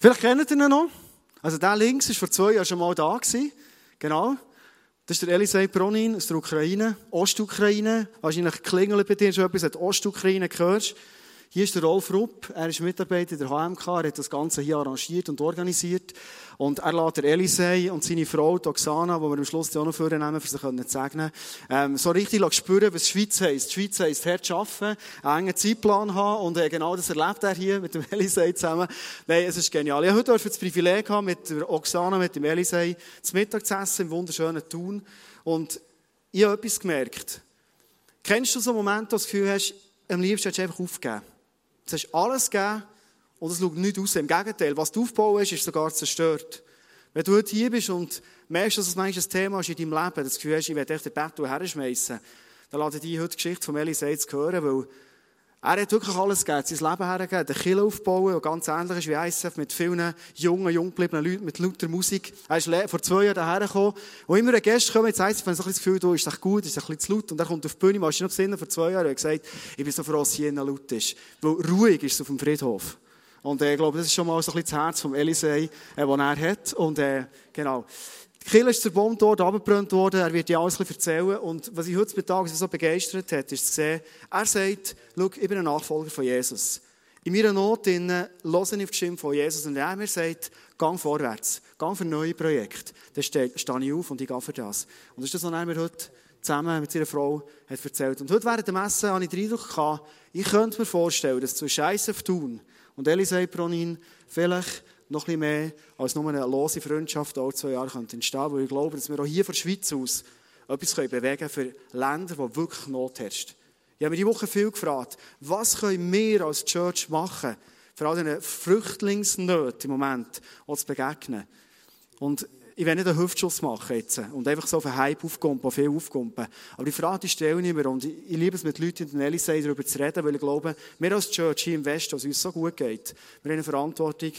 Vielleicht kennt ihr ihn noch. Also der links war vor zwei Jahren schon mal da. Gewesen. Genau. Das ist der Elisei Bronin aus der Ukraine, Ostukraine. Wahrscheinlich klingelt bei dir schon etwas, hat Ostukraine gehört. Hier ist der Rolf Rupp, er ist Mitarbeiter der HMK, er hat das Ganze hier arrangiert und organisiert. Und er lädt der Elisei und seine Frau, Oksana, die wir am Schluss auch noch vornehmen, um sie zu segnen, ähm, so richtig spüren, was Schweiz heisst. Die Schweiz heisst hart arbeiten, einen engen Zeitplan haben und äh, genau das erlebt er hier mit dem Elisei zusammen. Nein, es ist genial. Ich habe heute das Privileg gehabt, mit der Oksana, mit dem Elisei, zu Mittag zu essen im wunderschönen Thun. Und ich habe etwas gemerkt. Kennst du so einen Moment, wo du das Gefühl hast, am liebsten hättest du einfach aufgeben? Du hast alles gegeben und es schaut nicht aus. Im Gegenteil, was du aufbauen ist sogar zerstört. Wenn du heute hier bist und merkst, dass es manchmal ein Thema ist in deinem Leben, das Gefühl hast, ich werde echt den Bett herschmeißen, dann lade ich dich heute die Geschichte von zu hören, weil er hat wirklich alles gegeben, sein Leben hergegeben, den Kill aufbauen, der ganz ähnlich ist wie ISF, mit vielen jungen, jung gebliebenen Leuten, mit lauter Musik. Er ist vor zwei Jahren daher gekommen. Und immer ein Gast kommt, jetzt ISF, wenn so ein das Gefühl, ist das gut, ist ein bisschen zu laut. Und er kommt auf die Bühne, machst du noch besinnen, vor zwei Jahren, er hat gesagt, ich bin so froh, dass hier laut ist. Weil ruhig ist es auf dem Friedhof. Und äh, ich glaube, das ist schon mal so ein bisschen das Herz vom Elisei, äh, das er hat. Und äh, genau. Die ist zerbombt worden, abgebrannt worden, er wird dir alles erzählen. Und was ich heute Mittag so begeistert hat, ist zu sehen, er sagt, schau, ich bin ein Nachfolger von Jesus. In meiner Not höre ich auf die Stimme von Jesus und er mir sagt, gang vorwärts, gang für neue Projekte. Dann stehe ich auf und ich gehe für das. Und das ist das, was er mir heute zusammen mit seiner Frau hat erzählt. Und heute während der Messe habe ich den Eindruck ich könnte mir vorstellen, dass zwischen ISF tun und Elisei Bronin vielleicht noch ein bisschen mehr als nur eine lose Freundschaft alle zwei Jahre könnte entstehen weil ich glaube, dass wir auch hier von der Schweiz aus etwas bewegen können für Länder, wo wirklich Not herrscht. Ich habe mich diese Woche viel gefragt, was können wir als Church machen, für all diese Flüchtlingsnöte im Moment auch zu begegnen. Und ich will nicht einen Hüftschuss machen jetzt und einfach so auf einen Hype aufkumpen, viel aufkumpen. Aber die Frage stelle ich mir und ich liebe es mit Leuten in den Elisei darüber zu reden, weil ich glaube, wir als Church hier im Westen, was uns so gut geht, wir haben eine Verantwortung,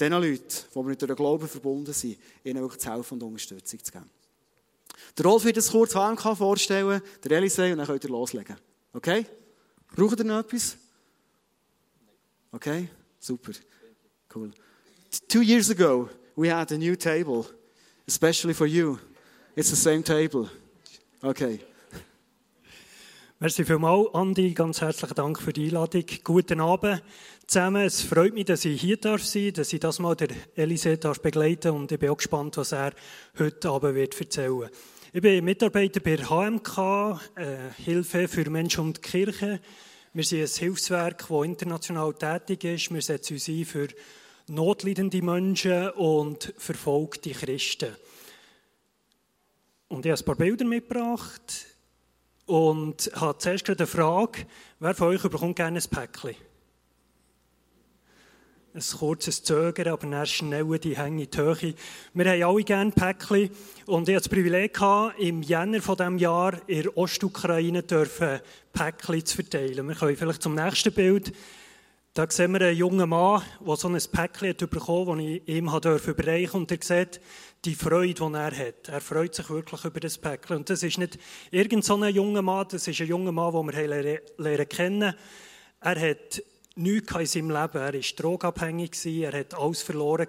den Leuten, die mit dem Glauben verbunden sind, ihnen wirklich zu helfen und Unterstützung zu geben. Der Rolf wird das kurz HMK vorstellen, der Elisei, und dann könnt ihr loslegen. Okay? Braucht ihr noch etwas? Okay? Super. Cool. Two years ago, we had a new table, especially for you. It's the same table. Okay. Merci vielmals, Andi. Ganz herzlichen Dank für die Einladung. Guten Abend zusammen. Es freut mich, dass ich hier darf sein, dass ich das mal der Elise darf begleiten und ich bin auch gespannt, was er heute Abend wird erzählen. Ich bin Mitarbeiter bei HMK, äh, Hilfe für Menschen und Kirche. Wir sind ein Hilfswerk, das international tätig ist. Wir setzen uns ein für notleidende Menschen und verfolgte Christen. Und ich habe ein paar Bilder mitgebracht und habe zuerst eine Frage, wer von euch bekommt gerne ein Päckchen? Ein kurzes Zögern, aber dann schnell die Hänge in die Höhe. Wir haben alle gerne Päckchen und ich hatte das Privileg, gehabt, im Jänner von diesem Jahr in der Ostukraine dürfen Päckchen zu verteilen. Wir können vielleicht zum nächsten Bild da sehen wir einen jungen Mann, der so ein Päckchen hat bekommen hat, das ich ihm überreichen durfte. Und er sieht die Freude, die er hat. Er freut sich wirklich über das Päckchen. Und das ist nicht irgendein so junger Mann, das ist ein junger Mann, den wir lernen kennen. Er hat nichts in seinem Leben. Er war drogenabhängig, er hat alles verloren.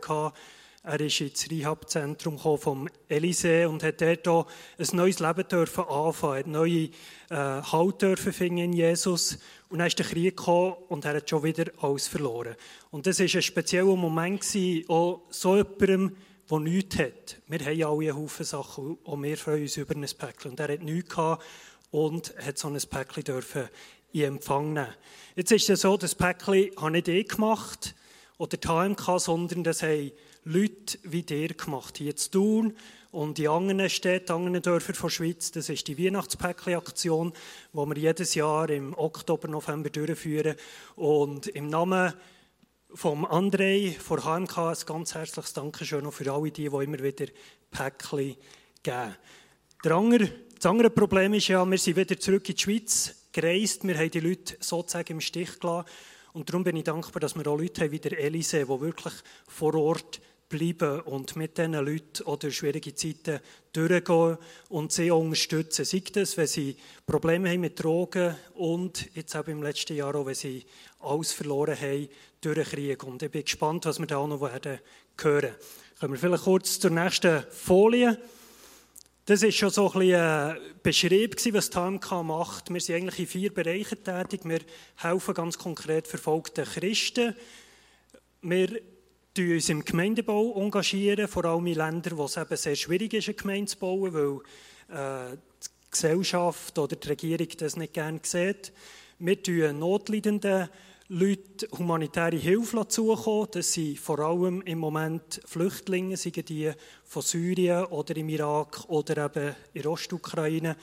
Er ist ins Rehabzentrum vom Elysée und hat dort auch ein neues Leben dürfen anfangen, hat neue äh, Halt in Jesus. Und dann ist der Krieg gekommen und er hat schon wieder alles verloren. Und das war ein spezieller Moment, gewesen, auch so jemandem, der nichts hat. Wir haben alle einen Haufen Sachen und wir freuen uns über ein Päckchen. Und er hat nichts gehabt und hat so ein Päckchen dürfen in Empfang nehmen. Jetzt ist es so, das Päckchen habe nicht ich gemacht oder die HMK, sondern das haben Leute wie dir gemacht. Hier zu Thun und in anderen Städten, anderen Dörfern der Schweiz. Das ist die Weihnachtspäckchen-Aktion, die wir jedes Jahr im Oktober, November durchführen. Und im Namen vom André von HMK ein ganz herzliches Dankeschön für alle die, die immer wieder Päckchen geben. Der andere, das andere Problem ist ja, wir sind wieder zurück in die Schweiz gereist. Wir haben die Leute sozusagen im Stich gelassen. Und darum bin ich dankbar, dass wir auch Leute haben wie der Elise, die wirklich vor Ort bleiben und mit diesen Leuten oder schwierige Zeiten durchgehen und sie unterstützen. Sei das, wenn sie Probleme haben mit Drogen und jetzt auch im letzten Jahr auch, wenn sie alles verloren haben durch Krieg. Und ich bin gespannt, was wir da auch noch werden hören. Kommen wir vielleicht kurz zur nächsten Folie. Das war schon so ein bisschen ein Beschrieb, was die HMK macht. Wir sind eigentlich in vier Bereichen tätig. Wir helfen ganz konkret verfolgten Christen. Wir engagieren uns im Gemeindebau, engagieren, vor allem in Ländern, wo es eben sehr schwierig ist, eine Gemeinde zu bauen, weil äh, die Gesellschaft oder die Regierung das nicht gerne sieht. Wir tun notleidenden Leuten humanitäre Hilfe zukommen. Das sind vor allem im Moment Flüchtlinge, seien die von Syrien oder im Irak oder eben in Ostukraine.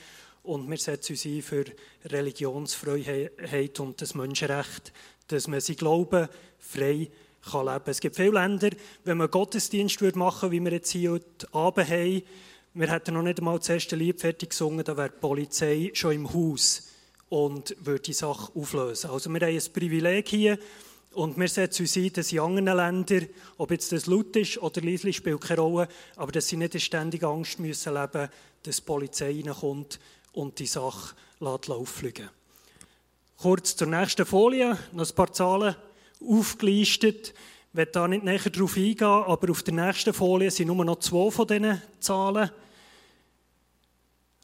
Und wir setzen uns ein für Religionsfreiheit und das Menschenrecht, dass man sein Glauben frei kann leben. Es gibt viele Länder, wenn man Gottesdienst machen würde, wie wir jetzt hier heute Abend haben, wir hätten noch nicht einmal das erste Lied fertig gesungen, da wäre die Polizei schon im Haus und würde die Sache auflösen. Also wir haben ein Privileg hier und wir setzen uns ein, dass in anderen Ländern, ob jetzt das laut ist oder leise, spielt keine Rolle, aber dass sie nicht in ständiger Angst müssen leben dass die Polizei reinkommt und die Sache auffliegen Kurz zur nächsten Folie, noch ein paar Zahlen aufgelistet. Ich werde da nicht näher darauf eingehen, aber auf der nächsten Folie sind nur noch zwei von diesen Zahlen.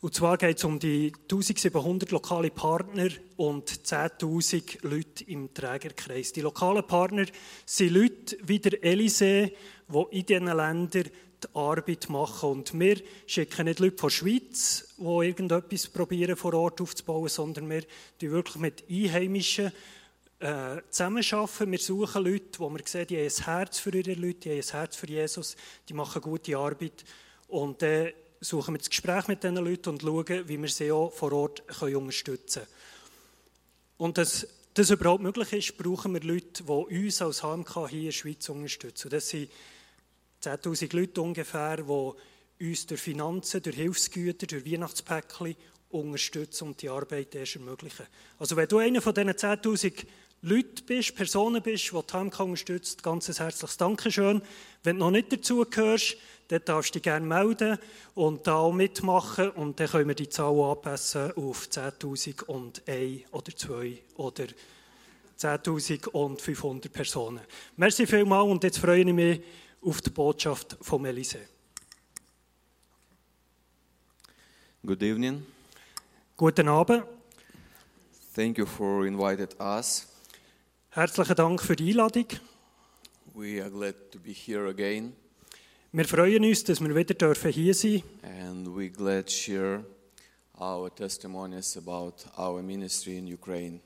Und zwar geht es um die 1700 lokale Partner und 10.000 Leute im Trägerkreis. Die lokalen Partner sind Leute wie der Elysee, die in diesen Ländern die Arbeit machen. Und wir schicken nicht Leute von der Schweiz, die irgendetwas probieren, vor Ort aufzubauen, sondern wir die wirklich mit Einheimischen äh, zusammenarbeiten. Wir suchen Leute, wo wir sehen, die haben ein Herz für ihre Leute, die haben ein Herz für Jesus, die machen gute Arbeit. Und äh, suchen wir das Gespräch mit diesen Leuten und schauen, wie wir sie auch vor Ort können unterstützen können. Und dass das überhaupt möglich ist, brauchen wir Leute, die uns als HMK hier in der Schweiz unterstützen. Das sind 10'000 Leute ungefähr, die uns durch Finanzen, durch Hilfsgüter, durch Weihnachtspäckchen unterstützen und die Arbeit erst ermöglichen. Also wenn du einer von diesen 10'000 Leute bist, Personen bist, die die HMK unterstützt, ganz ein herzliches Dankeschön. Wenn du noch nicht dazu gehörst, dann darfst du dich gerne melden und da auch mitmachen und dann können wir die Zahl anpassen auf 10.000 und 1 oder 2 oder 10.500 Personen. Merci vielmals und jetzt freue ich mich auf die Botschaft von Elise. Good evening. Guten Abend. Thank you for inviting us. Herzlichen Dank für die Einladung. We are glad to be here again. Wir freuen uns, dass wir wieder dürfen hier sein And we glad share our testimonies about our ministry in Ukraine.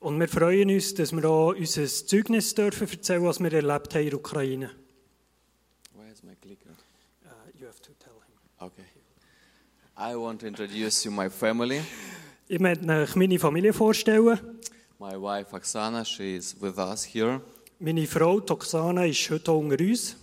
Und wir freuen uns, dass wir auch unser Zeugnis dürfen erzählen, was wir erlebt haben in der Ukraine. Where is my clicker? Uh, you have to tell him. Okay. I want to introduce you my family. Ich möchte euch meine Familie vorstellen. My wife Oksana, she is with us here. Meine Frau Toxana ist heute unter uns.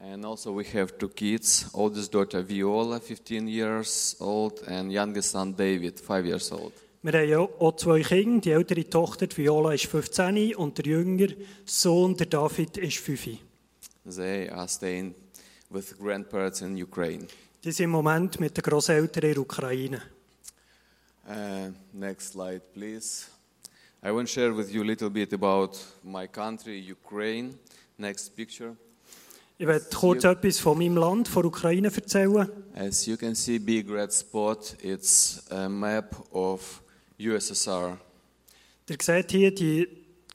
And also we have two kids. Oldest daughter Viola, 15 years old, and youngest son David, 5 years old. Wir haben auch zwei Kinder. Die ältere Tochter Viola ist 15 und der jüngere Sohn, der David, ist 5. They are staying with grandparents in Ukraine. Die sind im Moment mit den Großeltern in der Ukraine. Uh, next slide, please. I want to share with you a little bit about my country, Ukraine. Next picture. Ich werde kurz etwas von meinem Land, von Ukraine, erzählen. As you can see, big red spot, it's a map of USSR. Ihr seht hier, die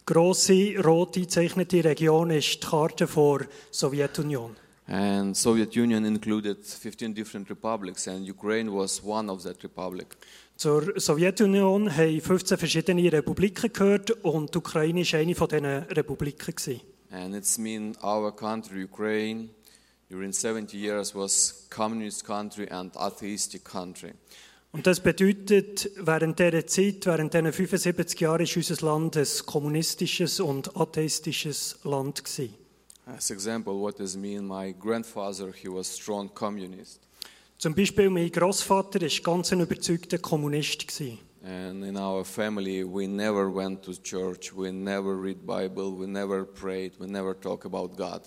grosse, rot eingezeichnete Region ist die Karte der Sowjetunion. And Soviet Union included 15 different republics, and Ukraine was one of that republic. Zur Sowjetunion haben 15 verschiedene Republiken gehört und die Ukraine war eine von diesen Republiken. gewesen. And it's mean our country, Ukraine, during 70 years was communist country and atheistic country. Und das bedeutet, während dieser Zeit, während diesen 75 Jahren, ist unser Land ein kommunistisches und atheistisches Land gewesen. As example, what does mean? My grandfather, he was strong communist. Zum Beispiel mein Großvater ist ganz ein überzeugter Kommunist gewesen. And in our family, we never went to church, we never read Bible, we never prayed, we never talk about God.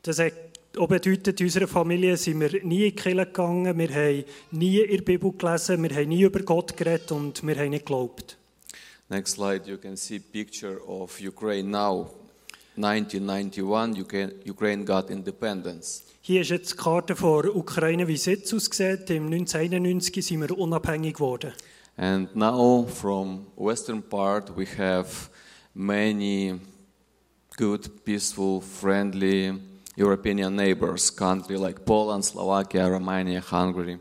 Das hat auch bedeutet, in unserer Familie sind wir nie in die Kirche gegangen, wir haben nie in der Bibel gelesen, wir haben nie über Gott geredet und wir haben nicht geglaubt. Next slide, you can see picture of Ukraine now. 1991, Ukraine, got independence. Hier ist jetzt die Karte von Ukraine, wie es jetzt aussieht. Im 1991 sind wir unabhängig geworden. And now from western part we have many good, peaceful, friendly European neighbors, country like Poland, Slovakia, Romania, Hungary.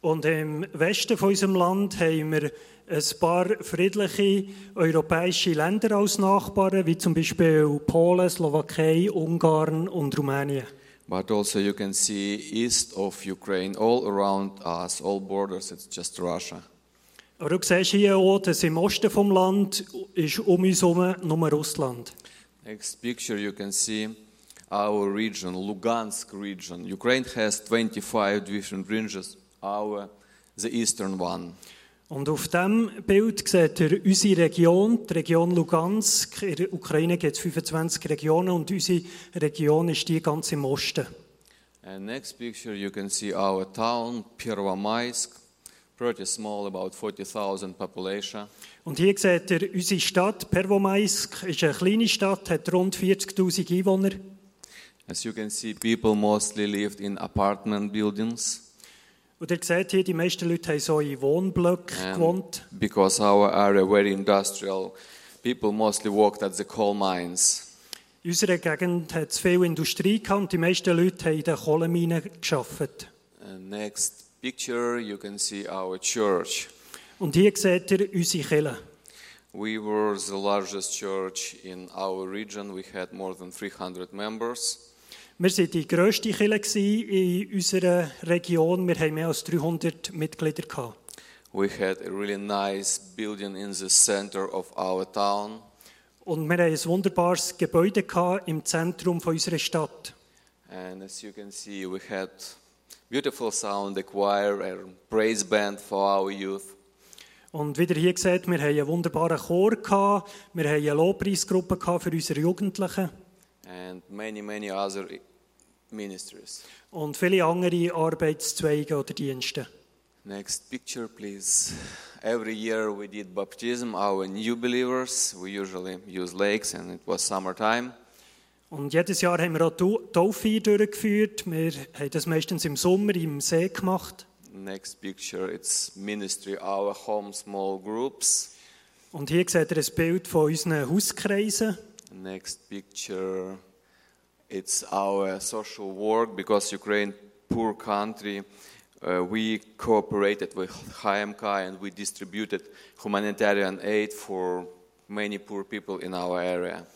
Und im Westen von unserem Land haben wir ein paar friedliche europäische Länder als Nachbarn, wie zum Beispiel Polen, Slowakei, Ungarn und Rumänien. But also you can see east of Ukraine, all around us, all borders, it's just Russia. Aber du siehst hier auch, dass im Osten vom Land ist um uns herum nur Russland. Next picture you can see our region, Lugansk region. Ukraine has 25 different regions, our the eastern one. Und auf diesem Bild seht ihr unsere Region, die Region Lugansk. In der Ukraine gibt es 25 Regionen und unsere Region ist die ganz im Osten. And next picture you can see our town, Pervomaisk, pretty small, about 40,000 population. Und hier seht ihr unsere Stadt, Pervomaisk, ist eine kleine Stadt, hat rund 40'000 Einwohner. As you can see, people mostly lived in apartment buildings. Und ihr seht hier, die meisten Leute haben so in Wohnblöcken And gewohnt. because our area very industrial, people mostly worked at the coal mines. In unserer Gegend hat es viel Industrie gehabt und die meisten Leute haben in den Kohleminen. And next picture you can see our church. Und hier seht ihr unsere Kirche. We were the largest church in our region. We had more than 300 members. Wir waren die grösste Kirche in unserer Region. Wir haben mehr als 300 Mitglieder. Gehabt. We had a really nice building in the center of our town. Und wir hatten ein wunderbares Gebäude gehabt im Zentrum von unserer Stadt. And as you can see, we had beautiful sound, a choir, a praise band for our youth. Und wie ihr hier seht, wir haben einen wunderbaren Chor, gehabt, wir haben eine Lobpreisgruppe gehabt für unsere Jugendlichen and many, many other ministries. und viele andere Arbeitszweige oder Dienste. Next picture, please. Every year we did baptism, our new believers. We usually use lakes, and it was summertime. Und jedes Jahr haben wir auch Taufe durchgeführt. Wir haben das meistens im Sommer im See gemacht. Next picture, it's ministry, our home small groups. Und hier seht ihr ein Bild von unseren Hauskreisen. Next picture, it's our social work because Ukraine, poor country. Uh, we cooperated with HMK and we distributed humanitarian aid for many poor people in our area.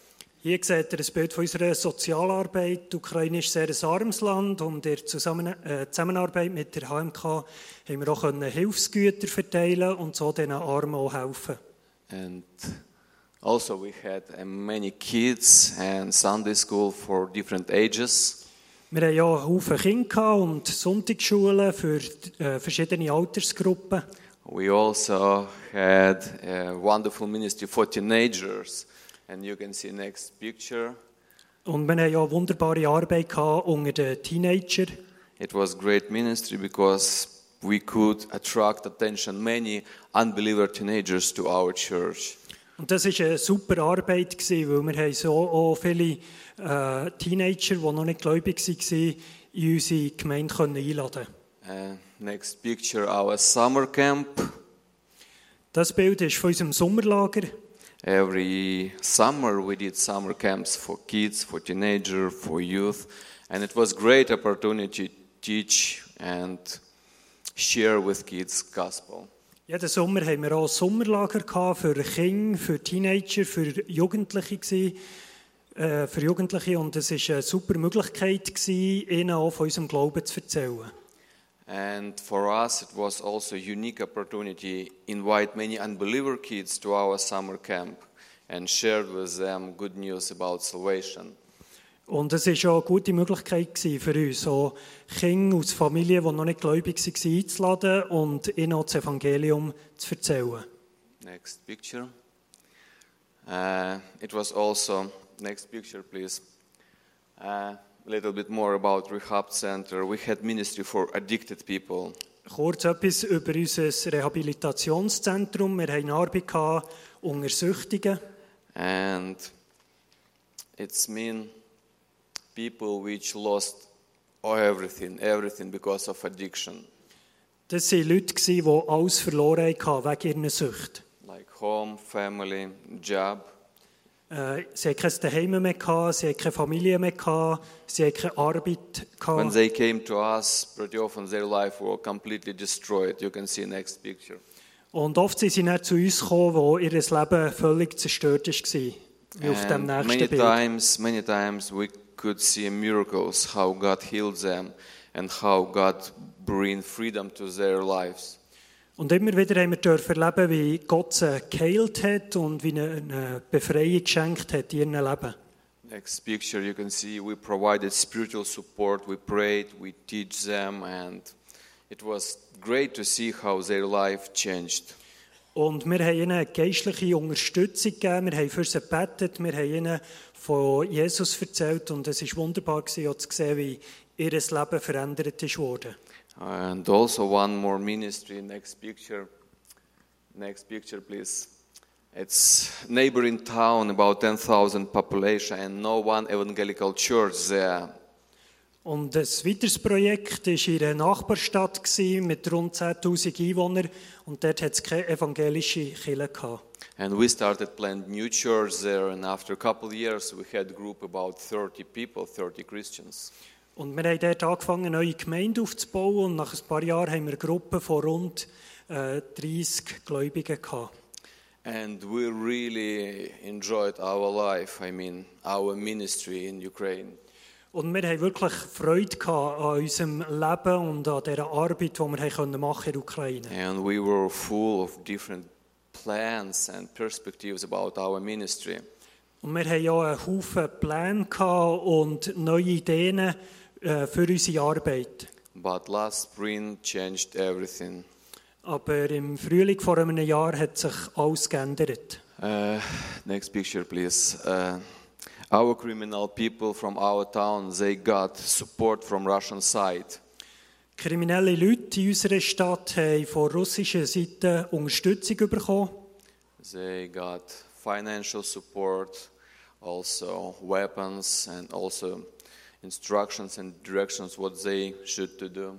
Hier seht ihr ein Bild von unserer Sozialarbeit. Die Ukraine ist sehr ein armes Land und in der äh, Zusammenarbeit mit der HMK haben wir auch Hilfsgüter verteilen und so den Armen auch helfen. And also we had uh, many kids and Sunday school for different ages. Wir hatten ja Haufen Kinder und Sonntagsschulen für äh, verschiedene Altersgruppen. We also had a wonderful ministry for teenagers. And you can see next picture. Und wir hatten ja wunderbare Arbeit gehabt unter den. It was great ministry because we could attract attention many unbeliever teenagers to our church. Und das war eine super Arbeit, weil wir haben so auch viele äh, Teenager, die noch nicht gläubig waren, in unsere Gemeinde können einladen Uh, next picture, our summer camp. Das Bild ist von unserem Sommerlager. Every summer we did summer camps for kids, for teenagers, for youth, and it was great opportunity to teach and share with kids gospel. Jeden Sommer haben wir auch Sommerlager für Kinder, für Teenager, für Jugendliche gewesen, äh, für Jugendliche und es ist eine super Möglichkeit gewesen, ihnen auch von unserem Glauben zu erzählen. And for us, it was also a unique opportunity invite many unbeliever kids to our summer camp and shared with them good news about salvation. Und es ist auch eine gute Möglichkeit für uns, so Kinder aus Familien, die noch nicht gläubig waren, einzuladen und ihnen auch das Evangelium zu erzählen. Next picture. Uh, it was also, next picture, please. Uh, a little bit more about Rehab Center. We had ministry for addicted people. Kurz etwas über unser Rehabilitationszentrum. Wir hatten Arbeit unter Süchtigen. And it's mean people which lost everything, everything because of addiction, Das waren Leute, die alles verloren hatten wegen ihrer Sucht. like home, family, job. Äh, sie hatten kein Zuhause mehr, gehabt, sie hatten keine Familie mehr, gehabt, sie hatten keine Arbeit. When Gehabt. they came to us, pretty often their life were completely destroyed. You can see next picture. Und oft sind sie dann zu uns gekommen, wo ihr Leben völlig zerstört war. Wie auf dem nächsten many Bild. times, many times we could see miracles, how God healed them and how God bring freedom to their lives. Und immer wieder haben wir dürfen erleben, wie Gott sie geheilt hat und wie er ihnen eine Befreiung geschenkt hat in ihrem Leben. Next picture, you can see we provided spiritual support, we prayed, we teach them, and it was great to see how their life changed. Und wir haben ihnen geistliche Unterstützung gegeben, wir haben für sie gebetet, wir haben ihnen von Jesus erzählt und es war wunderbar gewesen, auch zu sehen, wie ihr Leben verändert ist worden. And also one more ministry. Next picture. Next picture, please. It's neighboring town, about 10,000 population, and no one evangelical church there. Und ein weiteres Projekt war in einer Nachbarstadt mit rund 10'000 Einwohnern und dort hat es keine evangelische Kirche gehabt. And we started planning new church there, and after a couple years, we had a group about 30 people, 30 Christians. Und wir haben dort angefangen, eine neue Gemeinde aufzubauen und nach ein paar Jahren haben wir eine Gruppe von rund äh, 30 Gläubigen gehabt. And we really enjoyed our life, I mean, our ministry in Ukraine. Und wir haben wirklich Freude gehabt an unserem Leben und an dieser Arbeit, die wir haben machen in der Ukraine. And we were full of different plans and perspectives about our ministry. Und wir haben ja einen Haufen Pläne und neue Ideen äh, für unsere Arbeit. But last spring changed everything. Aber im Frühling vor einem Jahr hat sich alles geändert. Uh, next picture, please. Uh, our criminal people from our town, they got support from Russian side. Kriminelle Leute in unserer Stadt haben von russischer Seite Unterstützung bekommen. They got financial support, also weapons, and also instructions and directions what they should to do.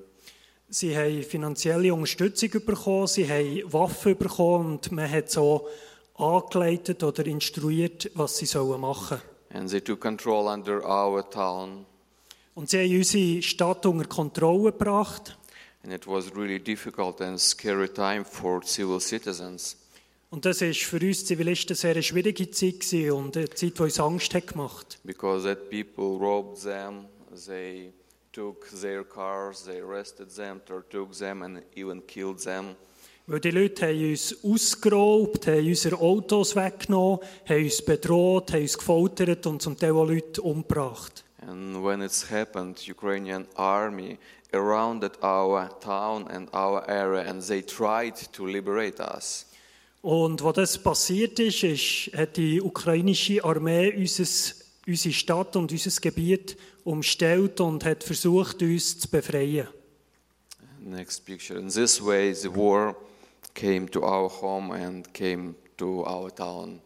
Sie haben finanzielle Unterstützung bekommen, sie haben Waffen bekommen und man hat so angeleitet oder instruiert, was sie sollen machen And they took control under our town. Und sie haben unsere Stadt unter Kontrolle gebracht. And it was really difficult and scary time for civil citizens. Und das war für uns Zivilisten eine sehr schwierige Zeit gewesen und eine Zeit, die uns Angst hat gemacht because that people robbed them, they took their cars, they arrested them, took them, and even killed them. Weil die Leute haben uns ausgeraubt, haben unsere Autos weggenommen, haben uns bedroht, haben uns gefoltert und zum Teil auch Leute umgebracht. And when it's happened, Ukrainian army surrounded our town and our area, and they tried to liberate us. Und als das passiert ist, ist hat die ukrainische Armee unseres, unsere Stadt und unser Gebiet umstellt und hat versucht, uns zu befreien. Next picture. In this way, the war came to our home and came to our town.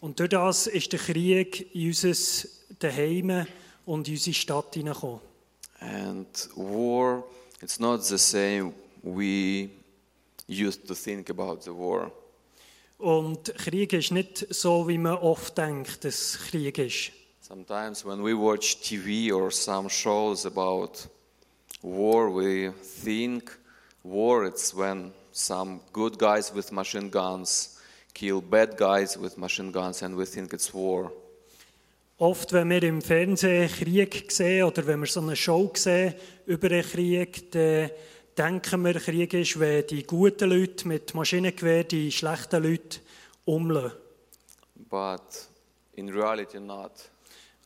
Und durch das ist der Krieg in unser Daheim und in unsere Stadt hineingekommen. And war, it's not the same we used to think about the war. Und Krieg ist nicht so, wie man oft denkt, dass Krieg ist. Sometimes when we watch TV or some shows about war, we think war it's when some good guys with machine guns kill bad guys with machine guns and we think it's war. Oft, wenn wir im Fernsehen Krieg sehen oder wenn wir so eine Show sehen über einen Krieg, dann denken wir, Krieg ist, wenn die guten Leute mit Maschinengewehr die schlechten Leute umlassen. But in reality not.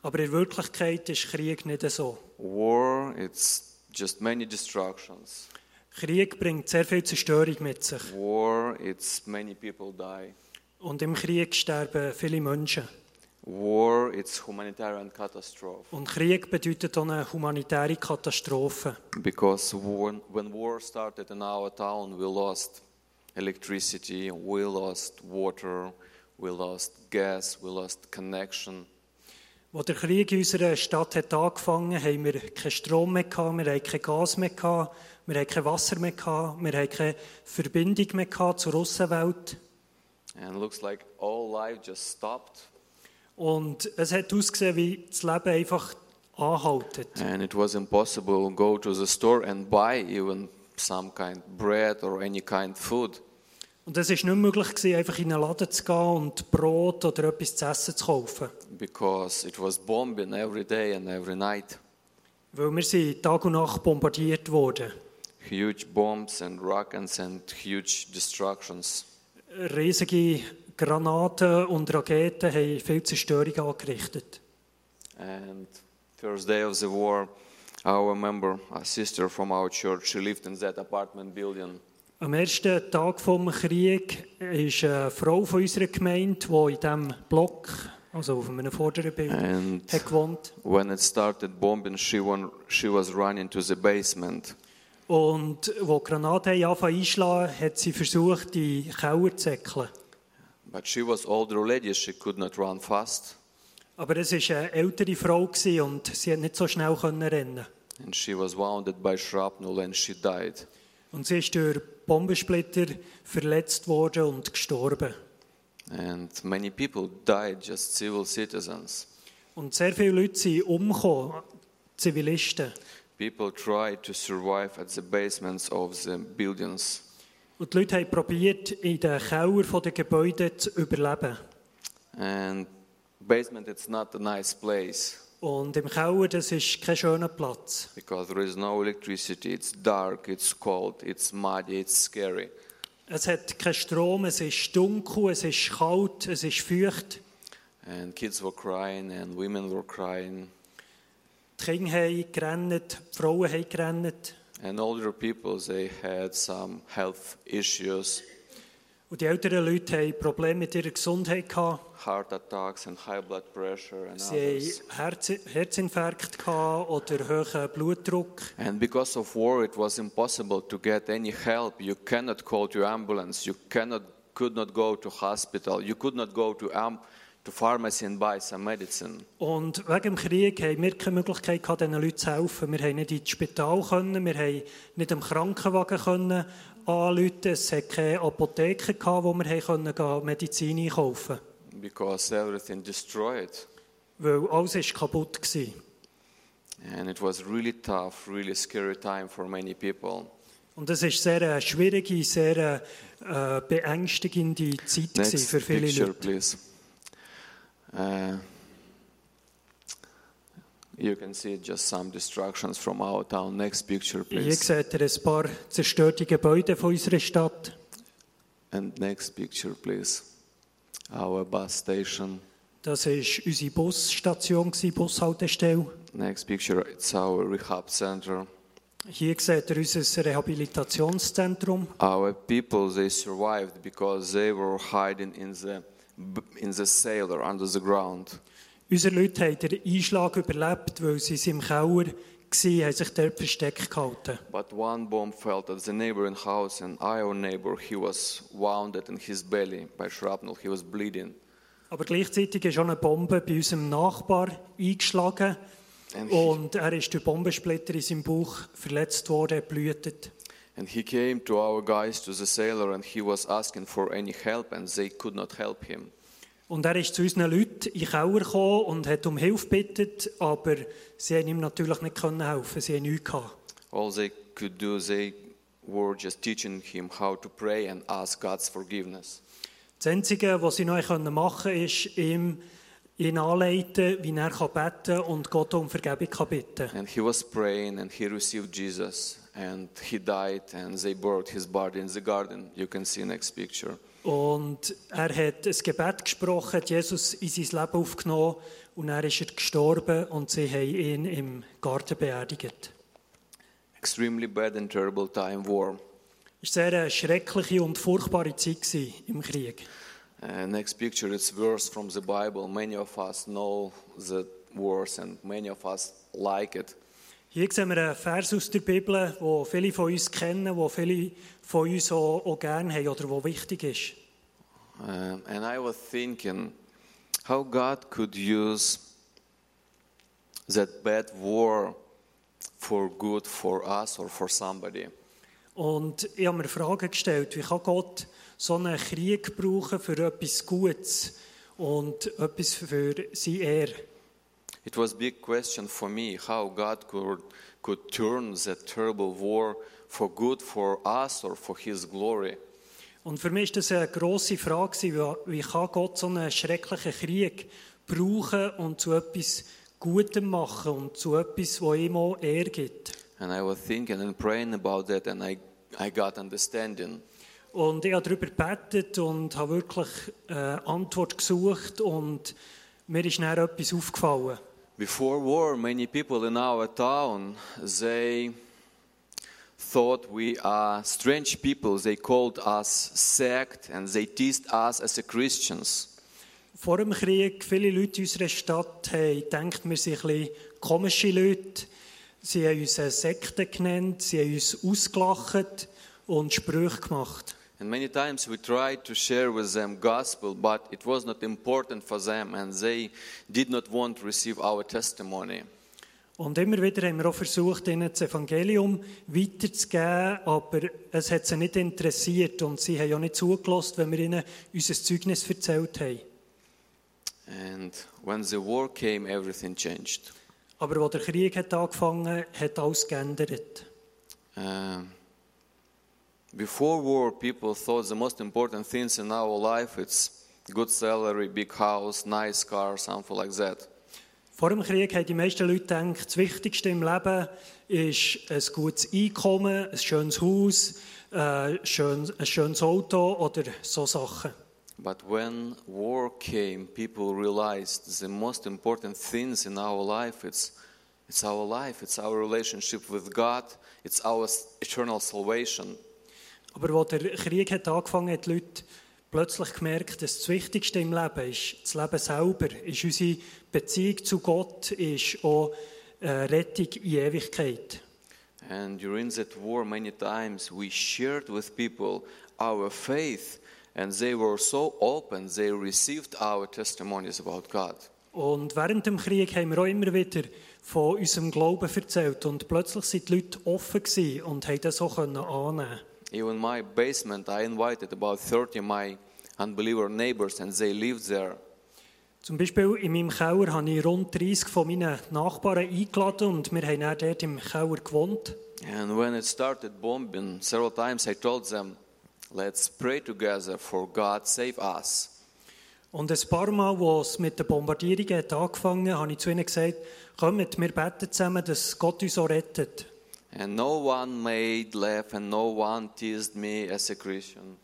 Aber in Wirklichkeit ist Krieg nicht so. War it's just many destructions. Krieg bringt sehr viel Zerstörung mit sich. War it's many people die. Und im Krieg sterben viele Menschen. War it's humanitarian catastrophe Und Krieg bedeutet auch eine humanitäre Katastrophe. because when, when war started in our town, we lost electricity, we lost water, we lost gas, we lost connection. Als der Krieg in unserer Stadt hat angefangen haben wir keinen Strom mehr, gehabt, wir hatten kein Gas mehr, gehabt, wir hatten kein Wasser mehr, gehabt, wir hatten keine Verbindung mehr gehabt zur Aussenwelt. And it looks like all life just stopped. Und es hat ausgesehen, wie das Leben einfach anhaltet. And it was impossible to go to the store and buy even some kind bread or any kind food. Und es war nicht möglich, gewesen, einfach in einen Laden zu gehen und Brot oder etwas zu essen zu kaufen. because it was bombing every day and every night. Weil wir sind Tag und Nacht bombardiert wurden. Huge bombs and rockets and huge destructions. Riesige Granaten und Raketen haben viel Zerstörung angerichtet. And first day of the war, our member, a sister from our church, she lived in that apartment building. Am ersten Tag des Krieges ist eine Frau von unserer Gemeinde, die in diesem Block, also auf einem vorderen Bild, And hat gewohnt. when it started bombing, she, won, she was running to the basement. Und wo die Granaten anfangen einschlagen, hat sie versucht, die Keller zu säckeln. But she was older lady, she could not run fast. Aber es war eine ältere Frau gewesen und sie hat nicht so schnell können rennen. And she was wounded by shrapnel and she died. Und sie ist durch Bombensplitter verletzt worden und gestorben. And many people died, just civil citizens. Und sehr viele Leute sind umgekommen, Zivilisten. People tried to survive at the basements of the buildings. Und die Leute haben probiert, in den Keller der Gebäude zu überleben. And basement it's not a nice place Und im Keller, das ist kein schöner Platz. because there is no electricity. It's dark, it's cold, it's muddy, it's scary. Es hat keinen Strom, es ist dunkel, es ist kalt, es ist feucht. And kids were crying and women were crying. Die Kinder haben gerannt, die Frauen haben gerannt. And older people, they had some health issues, Und die älteren Leute haben Probleme mit ihrer Gesundheit gehabt. heart attacks and high blood pressure and Sie others. hatten Herz Herzinfarkt gehabt oder hohen Blutdruck. And because of war, it was impossible to get any help. You cannot call to ambulance. You cannot, could not go to hospital. You could not go to, am, to pharmacy and buy some medicine. Und wegen dem Krieg haben wir keine Möglichkeit gehabt, diesen Leuten zu helfen. Wir haben nicht ins Spital können, wir haben nicht am Krankenwagen können anrufen. Es hat keine Apotheke gehabt, wo wir haben können Medizin einkaufen because everything destroyed. Weil alles war kaputt. Gewesen. And it was really tough, really scary time for many people. Und es war sehr eine schwierige, sehr äh, beängstigende Zeit Next für viele picture, Leute. please. Uh, you can see just some destructions from our town. Next picture, Hier please. seht ihr ein paar zerstörte Gebäude von unserer Stadt. And next picture, please. Our bus station. Das war unsere Busstation, Bushaltestelle. Next picture, it's our rehab center. Hier seht ihr unser Rehabilitationszentrum. Our people, they survived because they were hiding in the, in the cellar under the ground. Unsere Leute haben den Einschlag überlebt, weil sie im Keller waren, haben sich dort versteckt gehalten. But one bomb fell at the neighboring house, and our neighbor, he was wounded in his belly by shrapnel. He was bleeding. Aber gleichzeitig ist auch eine Bombe bei unserem Nachbar eingeschlagen And und er ist durch Bombensplitter in seinem Bauch verletzt worden, blutet. And he came to our guys to the sailor, and he was asking for any help, and they could not help him. Und er ist zu unseren Leuten in den Keller gekommen und hat um Hilfe gebeten, aber sie haben ihm natürlich nicht können helfen, sie haben nichts gehabt. All they could do, they were just teaching him how to pray and ask God's forgiveness. Das Einzige, was sie noch machen konnten, ist ihm, ihn anleiten, wie er kann beten und Gott um Vergebung kann bitten And he was praying, and he received Jesus, and he died, and they buried his body in the garden. You can see next picture. Und er hat ein Gebet gesprochen, hat Jesus in sein Leben aufgenommen und dann ist er gestorben und sie haben ihn im Garten beerdigt. Extremely bad and terrible time war. Es war eine schreckliche und furchtbare Zeit im Krieg. Uh, next picture, it's verse from the Bible. Many of us know the verse and many of us like it. Hier sehen wir einen Vers aus der Bibel, wo viele von uns kennen, wo viele von uns auch, auch gerne haben oder wo wichtig ist. Um, and I was thinking how God could use that bad war for good for us or for somebody. Und ich habe mir Fragen gestellt, wie kann Gott so einen Krieg brauchen für etwas Gutes und etwas für seine Ehre? It was a big question for me how God could, could turn that terrible war for good for us or for His glory. Und für mich war das eine grosse Frage, wie, kann Gott so einen schrecklichen Krieg brauchen und zu etwas Gutem machen und zu etwas, was ihm auch Ehre gibt. And I was thinking and praying about that, and I, I got understanding. Und ich habe darüber gebetet und habe wirklich eine Antwort gesucht und mir ist dann etwas aufgefallen. Before war, many people in our town they thought we are strange people. They called us sect and they teased us as Christians. Vor dem Krieg, viele Leute in unserer Stadt haben gedacht, wir sind ein komische Leute. Sie haben uns eine Sekte genannt, sie haben uns ausgelacht und Sprüche gemacht. And many times we tried to share with them gospel, but it was not important for them and they did not want to receive our testimony. Und immer wieder haben wir auch versucht, ihnen das Evangelium weiterzugeben, aber es hat sie nicht interessiert und sie haben auch nicht zugelassen, wenn wir ihnen unser Zeugnis erzählt haben. And when the war came, everything changed. Aber als der Krieg hat angefangen hat, alles geändert. Um, before war, people thought the most important things in our life it's good salary, big house, nice car, something like that. Vor dem Krieg haben die meisten Leute gedacht, das Wichtigste im Leben ist ein gutes Einkommen, ein schönes Haus, äh, ein schönes Auto oder so Sachen. But when war came, people realized the most important things in our life it's it's our life, it's our relationship with God, it's our eternal salvation. Aber als der Krieg hat angefangen hat, die Leute plötzlich gemerkt, dass das Wichtigste im Leben ist das Leben selber, ist unsere Beziehung zu Gott, ist auch äh, Rettung in Ewigkeit. And during that war, many times we shared with people our faith, and they were so open, they received our testimonies about God. Und während dem Krieg haben wir auch immer wieder von unserem Glauben erzählt und plötzlich sind die Leute offen gewesen und haben das auch können annehmen. Even my basement, I invited about 30 my unbeliever neighbors, and they lived there. Zum Beispiel in meinem Keller habe ich rund 30 von meinen Nachbarn eingeladen und wir haben dann dort im Keller gewohnt. And when it started bombing, several times I told them, let's pray together for God save us. Und ein paar Mal, wo es mit den Bombardierungen angefangen hat, habe ich zu ihnen gesagt, kommt, wir beten zusammen, dass Gott uns auch rettet. And no one made laugh and no one teased me as a Christian.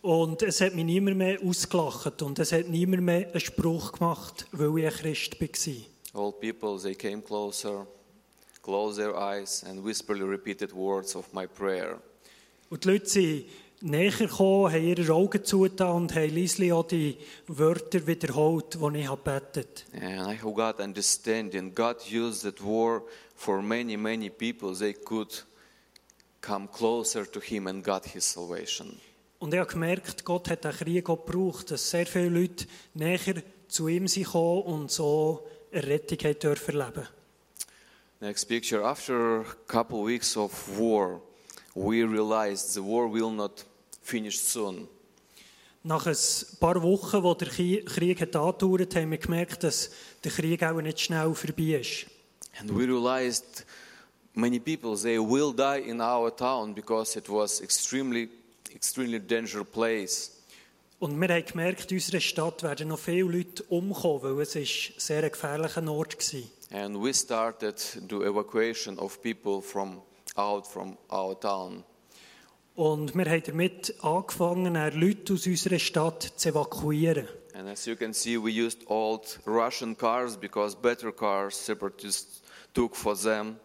Und es hat mich niemand mehr ausgelacht und es hat niemand mehr einen Spruch gemacht, weil ich ein Christ war. All people, they came closer, closed their eyes, and whisperly repeated words of my prayer. Und die Leute sind näher gekommen, haben ihre Augen zugetan und haben leise auch die Wörter wiederholt, die ich gebetet habe. And I got understanding. God used that war for many, many people. They could come closer to Him and got His salvation. Und ich habe gemerkt, Gott hat den Krieg auch gebraucht, dass sehr viele Leute näher zu ihm sind gekommen und so eine Rettung haben dürfen erleben. Next picture. After a couple weeks of war, we realized the war will not finish soon. Nach ein paar Wochen, wo der Krieg hat angedauert, haben wir gemerkt, dass der Krieg auch nicht schnell vorbei ist. And we realized many people they will die in our town because it was extremely, extremely dangerous place. Und wir haben gemerkt, in unserer Stadt werden noch viele Leute umkommen, weil es ist ein sehr gefährlicher Ort war. And we started the evacuation of people from out from our town. Und wir haben damit angefangen, Leute aus unserer Stadt zu evakuieren. And as you can see, we used old Russian cars because better cars separatists took for them.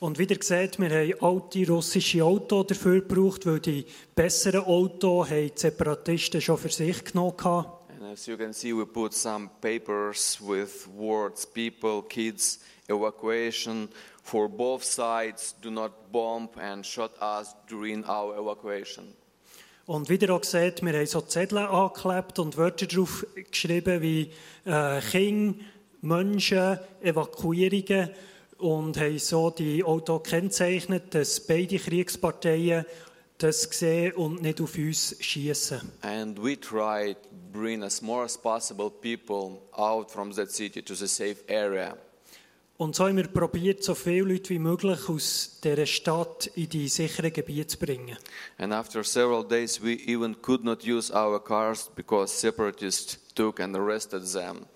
Und wieder gesagt, wir haben alte russische Autos dafür gebraucht, weil die besseren Autos haben die Separatisten schon für sich genommen hatten. And as you can see, we put some papers with words, people, kids, evacuation for both sides. Do not bomb and shot us during our evacuation. Und wieder auch gesagt, wir haben so Zettel angeklebt und Wörter drauf geschrieben wie äh, Kinder, Menschen, Evakuierungen und haben so die Autos gekennzeichnet, dass beide Kriegsparteien das sehen und nicht auf uns schießen. And we tried to bring as more as possible people out from that city to the safe area. Und so haben wir probiert, so viele Leute wie möglich aus dieser Stadt in die sicheren Gebiete zu bringen. And after several days, we even could not use our cars because separatists took and arrested them.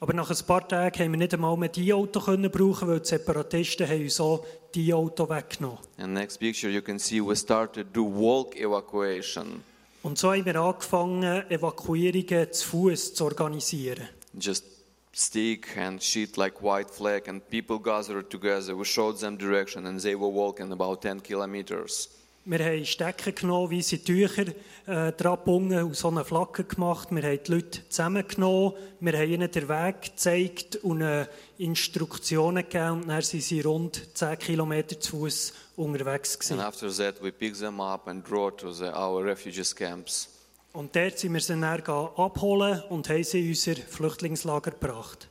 Aber nach ein paar Tagen haben wir nicht einmal mehr die Auto können brauchen, weil die Separatisten haben uns auch die Auto weggenommen. And next picture, you can see we started to walk evacuation. Und so haben wir angefangen, Evakuierungen zu Fuß zu organisieren. Just stick and sheet like white flag, and people gathered together. We showed them direction, and they were walking about 10 kilometers. Wir haben Stecken genommen, weiße Tücher äh, gebunden und so eine Flagge gemacht. Wir haben die Leute zusammengenommen, wir haben ihnen den Weg gezeigt und ihnen Instruktionen gegeben. Und dann sind sie rund 10 Kilometer zu Fuß unterwegs. And after that, we picked them up and drove to the, our refugees camps. Und dort sind wir sie dann abholen und haben sie in unser Flüchtlingslager gebracht.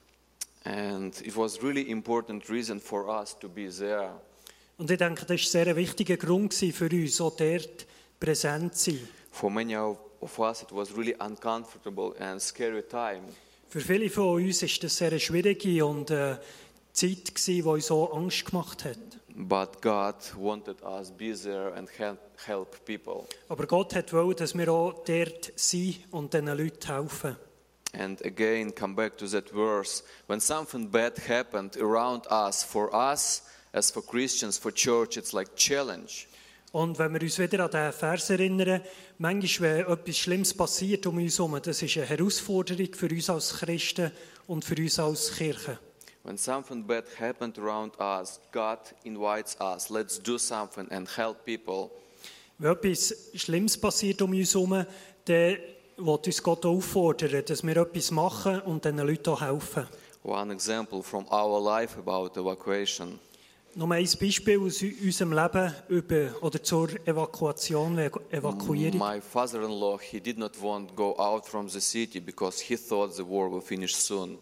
And it was really important reason for us to be there. Und ich denke, das war sehr ein wichtiger Grund für uns, auch dort präsent zu sein. For many of, us, it was really uncomfortable and scary time. Für viele von uns war das sehr eine schwierige und äh, Zeit, gewesen, die uns so Angst gemacht hat. But God wanted us be there and help, help people. Aber Gott hat wollen, dass wir auch dort sind und diesen Leuten helfen. And again, come back to that verse. When something bad happened around us, for us, as for Christians, for church, it's like challenge. Und wenn wir uns wieder an diesen Vers erinnern, manchmal, wenn etwas Schlimmes passiert um uns herum, das ist eine Herausforderung für uns als Christen und für uns als Kirche. When something bad happened around us, God invites us, let's do something and help people. Wenn etwas Schlimmes passiert um uns herum, dann will uns Gott auffordern, dass wir etwas machen und diesen Leuten helfen. One example from our life about evacuation. Noch ein Beispiel aus unserem Leben über, oder zur Evakuation, Evakuierung. My father-in-law, he did not want to go out from the city because he thought the war will finish soon.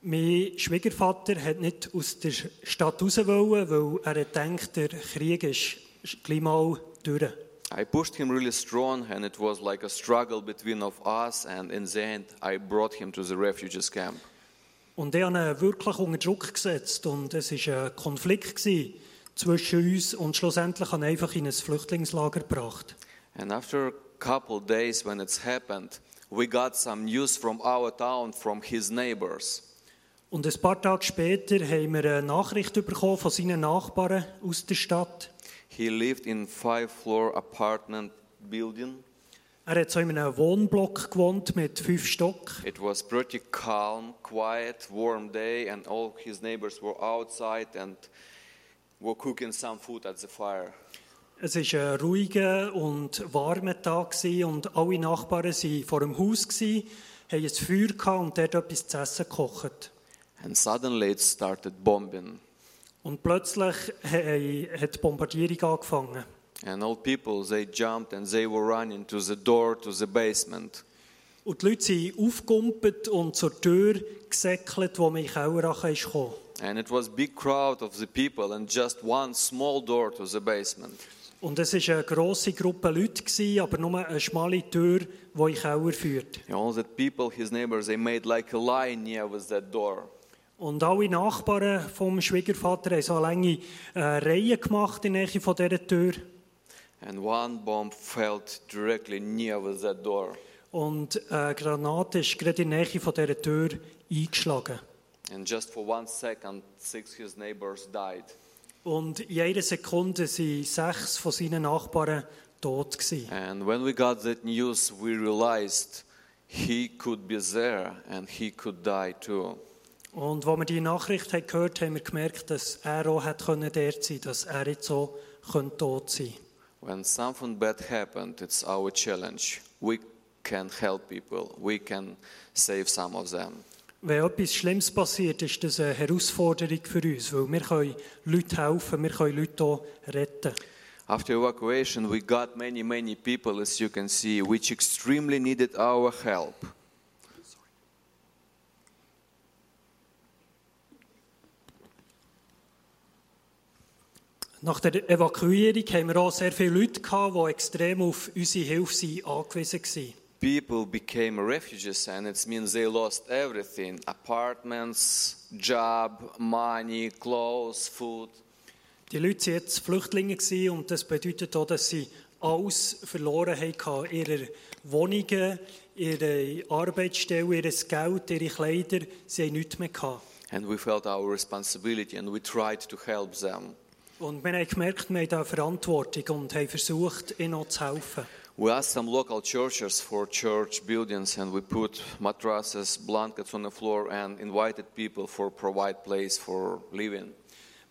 Mein Schwiegervater hat nicht aus der Stadt raus wollen, weil er hat gedacht, der Krieg ist gleich mal durch. I pushed him really strong, and it was like a struggle between of us. And in the end, I brought him to the refugees camp. Und habe ihn wirklich unter Druck gesetzt und es war ein Konflikt gewesen zwischen uns und schlussendlich ihn einfach in ein Flüchtlingslager gebracht. And after a couple days, when it's happened, we got some news from our town from his neighbors. Und ein paar Tage später haben wir eine Nachricht bekommen von seinen Nachbarn aus der Stadt. He lived in five-floor apartment building. Er hat so in einem Wohnblock gewohnt mit fünf Stock. It was pretty calm, quiet, warm day, and all his neighbors were outside and were cooking some food at the fire. Es war ein ruhiger und warmer Tag und alle Nachbarn waren vor dem Haus, haben ein Feuer und dort etwas zu essen gekocht. And suddenly it started bombing. Und plötzlich he- hat die Bombardierung angefangen. And all people, they jumped and they were running to the door to the basement. Und die Leute sind aufgekumpelt und zur Tür gesäckelt, wo man in Keller kam. gekommen. And it was big crowd of the people and just one small door to the basement. Und es war eine grosse Gruppe Leute, gewesen, aber nur eine schmale Tür, die in den Keller führt. And all that people, his neighbors, they made like a line near with that door. Und alle Nachbarn vom Schwiegervater haben so eine lange äh, Reihe gemacht in der Nähe von dieser Tür. And one bomb fell directly near that door. Und eine Granate ist gerade in der Nähe von dieser Tür eingeschlagen. And just for one second, six his neighbors died. Und in einer Sekunde waren sechs von seinen Nachbarn tot. Gewesen. And when we got that news, we realized he could be there and he could die too. Und als wir die Nachricht haben gehört haben, haben wir gemerkt, dass er auch hat können dort sein dass er jetzt könnte tot sein When something bad happened, it's our challenge. We can help people. We can save some of them. Wenn etwas Schlimmes passiert, ist das eine Herausforderung für uns, weil wir können Leute helfen, wir können Leute auch retten. After evacuation, we got many, many people, as you can see, which extremely needed our help. Nach der Evakuierung haben wir auch sehr viele Leute gehabt, die extrem auf unsere Hilfe angewiesen waren. People became refugees, and it means they lost everything apartments, job, money, clothes, food. Die Leute waren jetzt Flüchtlinge gewesen, und das bedeutet auch, dass sie alles verloren haben, ihre Wohnungen, ihre Arbeitsstelle, ihr Geld, ihre Kleider, sie haben nichts mehr gehabt. And we felt our responsibility and we tried to help them. Und wir haben gemerkt, wir haben da Verantwortung und haben versucht, ihnen auch zu helfen. We asked some local churches for church buildings and we put mattresses, blankets on the floor and invited people for provide place for living.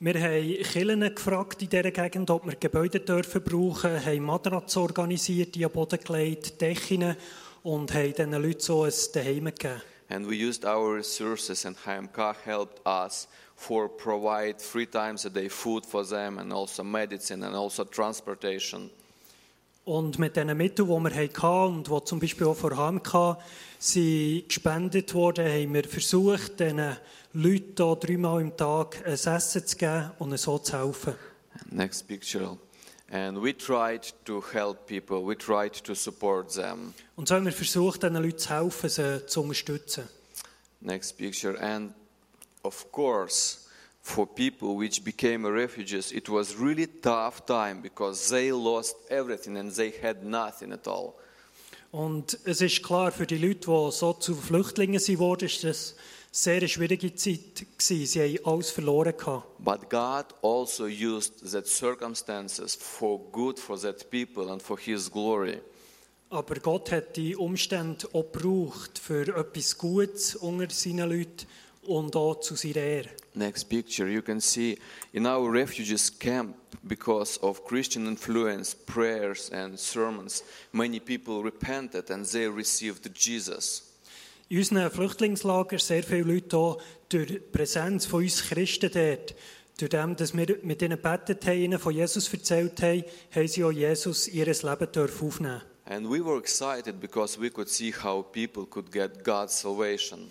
Wir haben Kirchen gefragt in dieser Gegend, ob wir Gebäude dürfen brauchen, haben Matratzen organisiert, die am Boden gelegt, Decken und haben diesen Leuten so ein Daheim gegeben. And we used our resources and HMK helped us for provide three times a day food for them and also medicine and also transportation. Und mit den Mitteln, die wir hatten und die zum Beispiel auch vor HMK sind gespendet wurden, haben wir versucht, diesen Leuten hier dreimal im Tag ein Essen zu geben und ihnen so zu helfen. Next picture. And we tried to help people, we tried to support them. Und so haben wir versucht, diesen Leuten zu helfen, sie zu unterstützen. Next picture. And of course, for people which became refugees, it was really tough time because they lost everything and they had nothing at all. Und es ist klar, für die Leute, die so zu Flüchtlingen sind worden, ist das sehr eine schwierige Zeit gewesen. Sie haben alles verloren gehabt. But God also used that circumstances for good for that people and for His glory. Aber Gott hat die Umstände auch gebraucht für etwas Gutes unter seinen Leuten und auch zu seiner Ehre. Next picture, you can see in our refugees camp, because of Christian influence, prayers, and sermons, many people repented and they received Jesus. In unseren Flüchtlingslagern sehr viele Leute auch durch die Präsenz von uns Christen dort, durch dem, dass wir mit ihnen gebetet haben, ihnen von Jesus erzählt haben, haben sie auch Jesus in ihr Leben dürfen aufnehmen And we were excited because we could see how people could get God's salvation.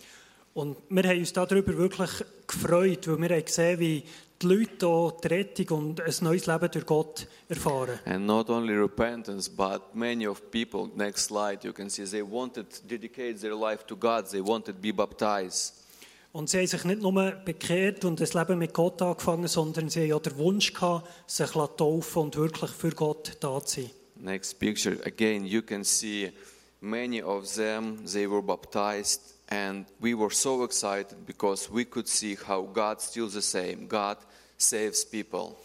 Und wir haben uns darüber wirklich gefreut, weil wir haben gesehen, wie die Leute auch die Rettung und ein neues Leben durch Gott erfahren. And not only repentance, but many of people, next slide, you can see they wanted to dedicate their life to God, they wanted to be baptized. Und sie haben sich nicht nur bekehrt und das Leben mit Gott angefangen, sondern sie haben auch den Wunsch gehabt, sich zu taufen und wirklich für Gott da zu sein. Next picture, again, you can see many of them, they were baptized, and we were so excited because we could see how God still the same. God saves people.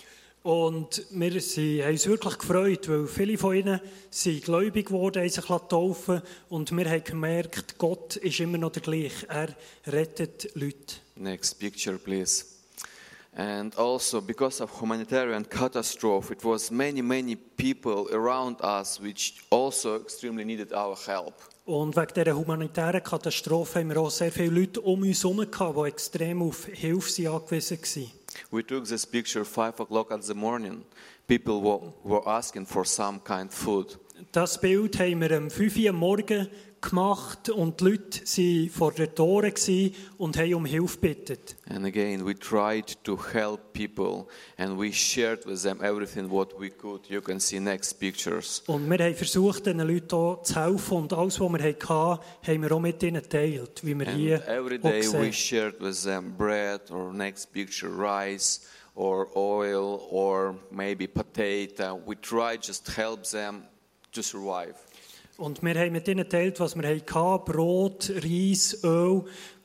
Und wir sind, haben uns wirklich gefreut, weil viele von ihnen sind gläubig geworden, haben sich taufen und wir haben gemerkt, Gott ist immer noch der gleiche. Er rettet Leute. Next picture, please. And also, because of humanitarian catastrophe, it was many, many people around us which also extremely needed our help. Und wegen dieser humanitären Katastrophe haben wir auch sehr viele Leute um uns herum gehabt, die extrem auf Hilfe angewiesen waren. We took this picture five o'clock at the morning. People were, were asking for some kind of food. Das Bild haben wir um 5 Uhr am Morgen gemacht und die Leute waren vor der Tore und haben um Hilfe gebeten. And again, we tried to help people and we shared with them everything what we could. You can see next pictures. Und wir haben versucht, diesen Leuten auch zu helfen und alles, was wir hatten, haben wir auch mit ihnen geteilt, wie wir And hier every day we shared with them bread or next picture rice or oil or maybe potato. We tried just help them to survive. Und wir haben mit ihnen geteilt, was wir hatten, Brot, Reis, Öl,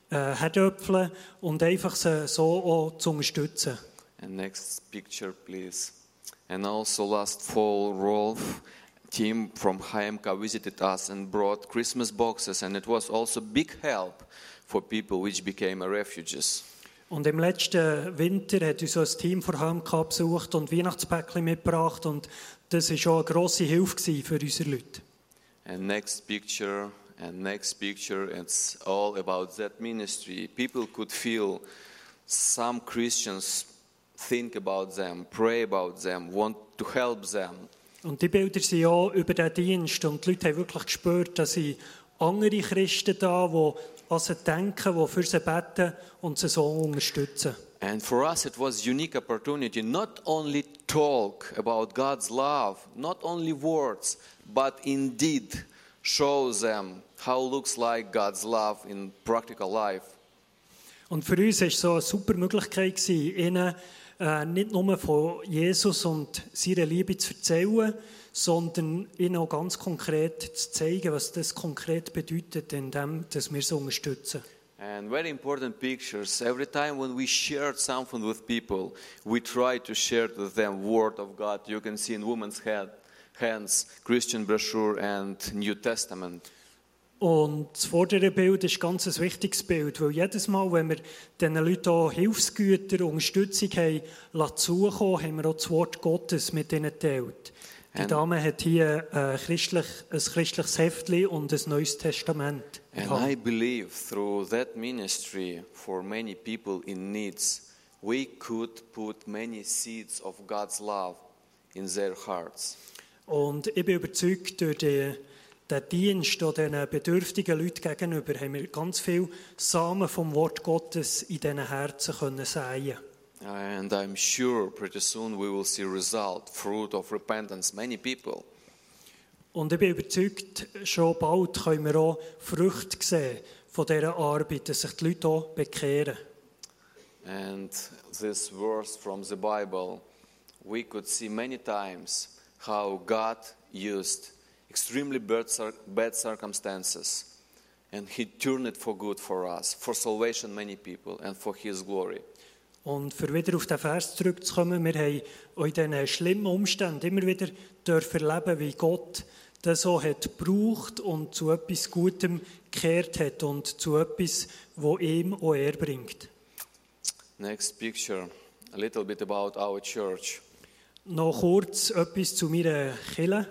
äh, Herdöpfel und einfach sie so auch zu unterstützen. And next picture, please. And also last fall, Rolf team from HMK visited us and brought Christmas boxes, and it was also big help for people which became refugees. Und im letzten Winter hat uns ein Team von HMK besucht und Weihnachtspäckchen mitgebracht und das war auch eine grosse Hilfe für unsere Leute. And next picture, and next picture, it's all about that ministry. People could feel some Christians think about them, pray about them, want to help them. Und die Bilder sind auch über den Dienst und die Leute haben wirklich gespürt, dass sie andere Christen da, die an sie denken, die für sie beten und sie so unterstützen. And for us, it was unique opportunity not only talk about God's love, not only words, but indeed show them how looks like God's love in practical life. Und für uns war so eine super Möglichkeit, gewesen, ihnen äh, nicht nur von Jesus und seiner Liebe zu erzählen, sondern ihnen auch ganz konkret zu zeigen, was das konkret bedeutet, indem dass wir sie unterstützen. And very important pictures. Every time when we shared something with people, we try to share with them Word of God. You can see in women's head, hands Christian brochure and New Testament. Und das vordere Bild ist ganz ein wichtiges Bild, weil jedes Mal, wenn wir diesen Leuten auch Hilfsgüter, Unterstützung haben, lassen zukommen, haben wir auch das Wort Gottes mit ihnen geteilt. Die. Dame hat hier ein, christlich, ein christliches Heftchen und ein neues Testament. And I believe through that ministry for many people in needs, we could put many seeds of God's love in their hearts. Und ich bin überzeugt, durch die, den Dienst an diesen bedürftigen Leuten gegenüber haben wir ganz viel Samen vom Wort Gottes in diesen Herzen können säen And I'm sure pretty soon we will see result, fruit of repentance. Many people. Und ich bin überzeugt, schon bald können wir auch Früchte sehen von dieser Arbeit, dass sich die Leute auch bekehren. And this verse from the Bible, we could see many times how God used extremely bad, bad circumstances and He turned it for good for us, for salvation many people, and for His glory. Und für wieder auf den Vers zurückzukommen, wir haben in diesen schlimmen Umständen immer wieder dürfen erleben, wie Gott das so hat gebraucht und zu etwas Gutem gekehrt hat und zu etwas, wo ihm auch er bringt. Next picture, a little bit about our church. Noch kurz etwas zu meiner Kille.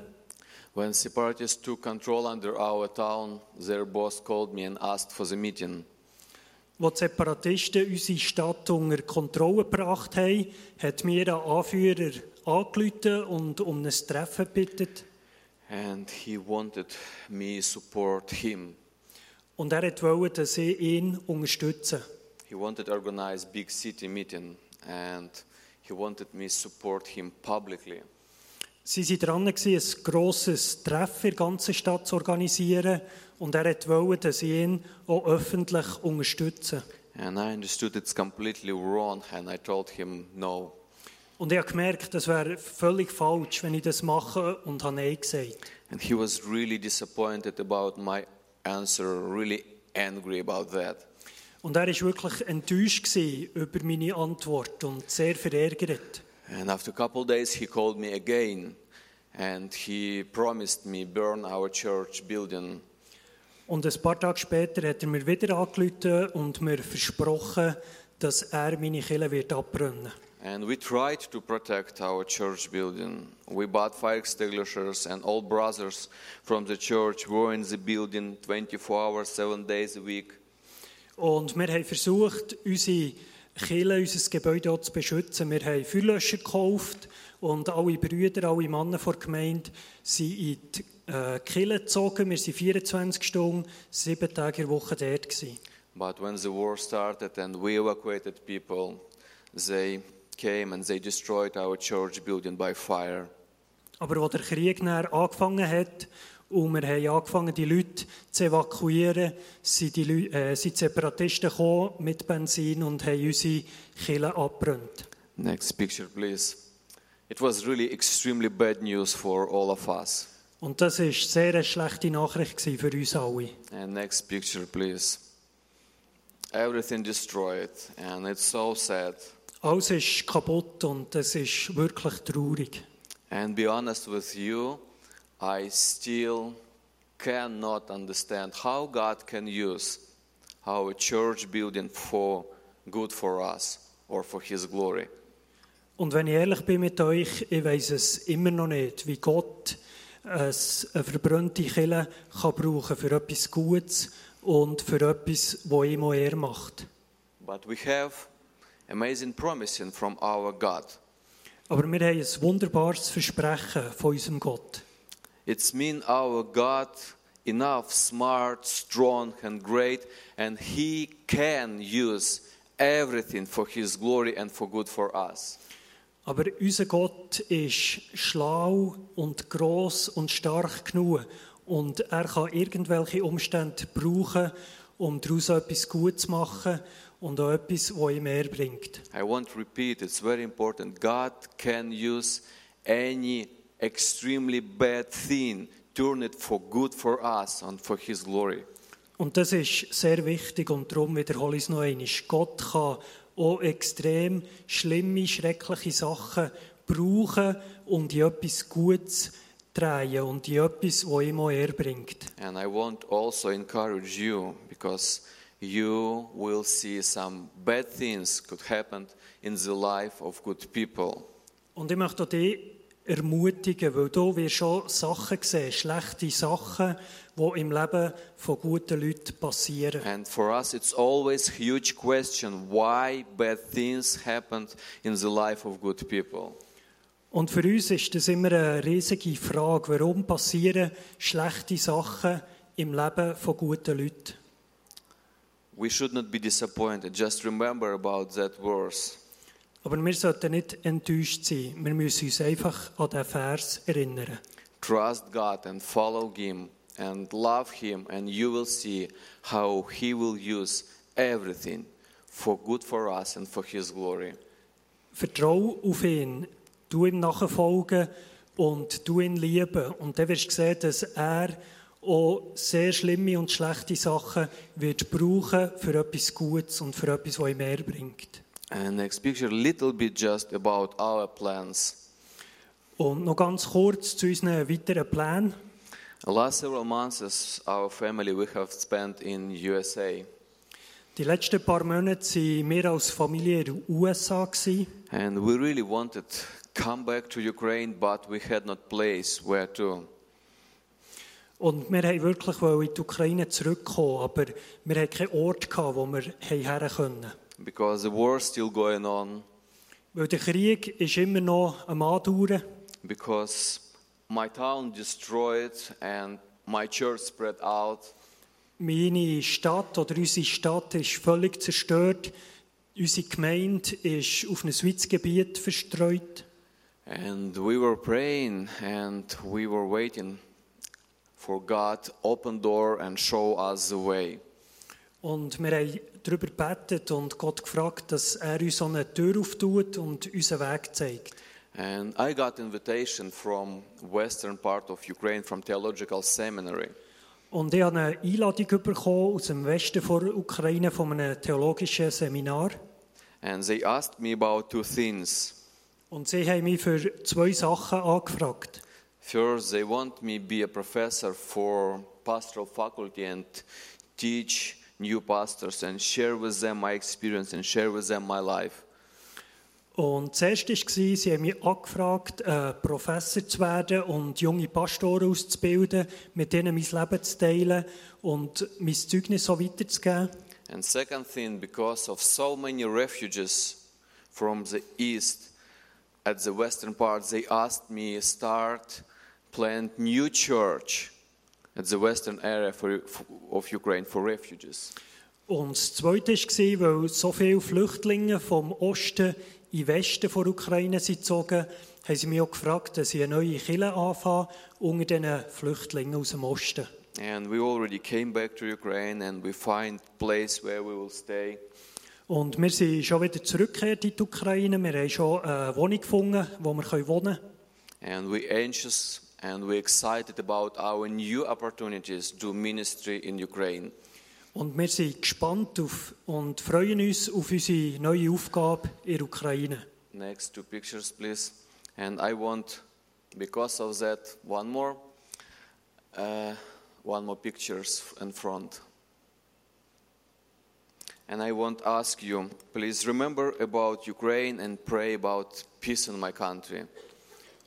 When separatists took control under our town, their boss called me and asked for the meeting. Als die Separatisten unsere Stadt unter Kontrolle gebracht haben, hat mir ein Anführer angerufen und um ein Treffen gebeten. And he wanted me support him. Und er wollte, dass ich ihn unterstütze. He wanted to organize big city meeting and he wanted me support him publicly. Sie waren dran, ein grosses Treffen in der ganzen Stadt zu organisieren. Und er wollte, dass ich ihn auch öffentlich unterstütze. And I understood it's completely wrong and I told him no. Und ich habe gemerkt, das wäre völlig falsch, wenn ich das mache und habe Nein gesagt. And he was really disappointed about my answer, really angry about that. Und er war wirklich enttäuscht über meine Antwort und sehr verärgert. And after a couple days he called me again and he promised me burn our church building. Und ein paar Tage später hat er mir wieder angerufen und mir versprochen, dass er meine Kille wird abbrennen And we tried to protect our church building. We bought fire extinguishers, and all brothers from the church were in the building 24 hours, seven days a week. Und wir haben versucht, unsere Kille, unser Gebäude auch zu beschützen. Wir haben Feuerlöscher gekauft und alle Brüder, alle Männer der Gemeinde sind in die äh, Kille gezogen. Wir waren 24 Stunden, sieben Tage in der Woche dort. Gewesen. But when the war started and we evacuated people, they came and they destroyed our church building by fire. Aber als der Krieg dann angefangen hat und wir haben angefangen, die Leute zu evakuieren, sind die, Leu äh, sind Separatisten gekommen mit Benzin und haben unsere Kille abgebrannt. Next picture, please. It was really extremely bad news for all of us. Und das war sehr eine schlechte Nachricht für uns alle. And next picture, please. Everything destroyed, and it's so sad. Alles ist kaputt und es ist wirklich traurig. And be honest with you, I still cannot understand how God can use our church building for good for us or for His glory. Und wenn ich ehrlich bin mit euch, ich weiß es immer noch nicht, wie Gott es- eine verbrannte Kille kann brauchen für etwas Gutes und für etwas, wo ihm auch er macht. But we have amazing promising from our God. Aber wir haben ein wunderbares Versprechen von unserem Gott. It's mean our God enough smart, strong and great and he can use everything for his glory and for good for us. Aber unser Gott ist schlau und groß und stark genug und er kann irgendwelche Umstände brauchen, um daraus etwas Gutes zu machen und auch etwas, das ihm mehr bringt. I want to repeat, it's very important. God can use any extremely bad thing, turn it for good for us and for his glory. Und das ist sehr wichtig und darum wiederhole ich es noch einmal. Gott kann auch extrem schlimme, schreckliche Sachen brauchen und in etwas Gutes drehen und in etwas, das ihm auch er bringt. And I want also encourage you because you will see some bad things could happen in the life of good people. Und ich möchte dich ermutigen, weil du wirst schon Sachen sehen, schlechte Sachen, die im Leben von guten Leuten passieren. And for us, it's always huge question why bad things happened in the life of good people. Und für uns ist das immer eine riesige Frage, warum passieren schlechte Sachen im Leben von guten Leuten? We should not be disappointed. Just remember about that verse. Aber wir sollten nicht enttäuscht sein. Wir müssen uns einfach an diesen Vers erinnern. Trust God and follow Him and love Him, and you will see how He will use everything for good for us and for His glory. Vertrau auf ihn, du ihm nachfolgen und du ihn lieben. Und dann wirst du sehen, dass er auch sehr schlimme und schlechte Sachen wird brauchen für etwas Gutes und für etwas, was ihm mehr bringt. And next picture, little bit just about our plans. Und noch ganz kurz zu unseren weiteren Plänen. Last several months, our family, we have spent in USA, Die letzten paar Monate waren wir als Familie in den USA. gewesen. and we really wanted to come back to Ukraine, but we had not place where to. Und wir wollten wirklich in die Ukraine zurückkommen, aber wir hatten keinen Ort, gehabt, wo wir her können. because the war is still going on, Weil der Krieg ist immer noch am Andauern. because my town destroyed and my church spread out. Meine Stadt oder unsere Stadt ist völlig zerstört. Unsere Gemeinde ist auf ein weites Gebiet verstreut. And we were praying and we were waiting for God open door and show us the way. Und wir haben darüber gebetet und Gott gefragt, dass er uns so eine Tür auftut und unseren Weg zeigt. And I got invitation from western part of Ukraine from theological seminary. Und ich habe eine Einladung bekommen aus dem Westen der Ukraine von einem theologischen Seminar. And they asked me about two things. Und sie haben mich für zwei Sachen angefragt. First, they want me be a professor for pastoral faculty and teach new pastors and share with them my experience and share with them my life. Und zuerst war, sie haben mich angefragt, äh, Professor zu werden und junge Pastoren auszubilden, mit denen mein Leben zu teilen und mein Zeugnis so weiterzugeben. And second thing, because of so many refugees from the east at the western part, they asked me start plant new church at the western area for, of Ukraine for refugees. Und das Zweite war, weil so viele Flüchtlinge vom Osten in den Westen der Ukraine sind gezogen, haben sie mich auch gefragt, dass ich eine neue Kirche anfange unter diesen Flüchtlingen aus dem Osten. And we already came back to Ukraine and we find place where we will stay. Und wir sind schon wieder zurückgekehrt in die Ukraine. Wir haben schon eine Wohnung gefunden, wo wir wohnen können. And we anxious and we are excited about our new opportunities to ministry in Ukraine. Und wir sind gespannt auf und freuen uns auf unsere neue Aufgabe in der Ukraine. Next two pictures, please. And I want, because of that, one more, uh, one more pictures in front. And I want to ask you, please remember about Ukraine and pray about peace in my country.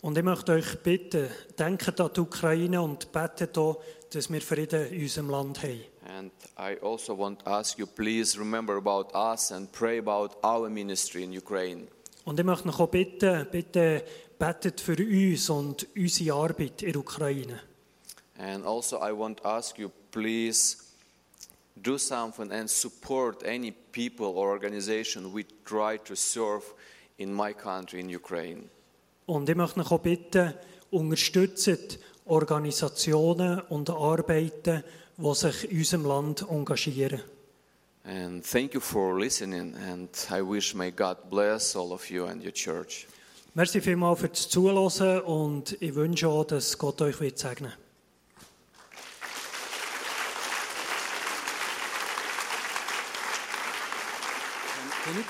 Und ich möchte euch bitten, denkt an die Ukraine und betet auch, dass wir Frieden in unserem Land haben. And I also want to ask you, please remember about us and pray about our ministry in Ukraine. Und ich möchte auch bitten, bitte betet für uns und unsere Arbeit in der Ukraine. And also, I want to ask you, please do something and support any people or organization we try to serve in my country, in Ukraine. Und ich möchte euch auch bitten, unterstützt Organisationen und Arbeiten, die sich in unserem Land engagieren. And thank you for listening, and I wish may God bless all of you and your church. Merci vielmals für das Zuhören und ich wünsche auch, dass Gott euch wird segnen Can you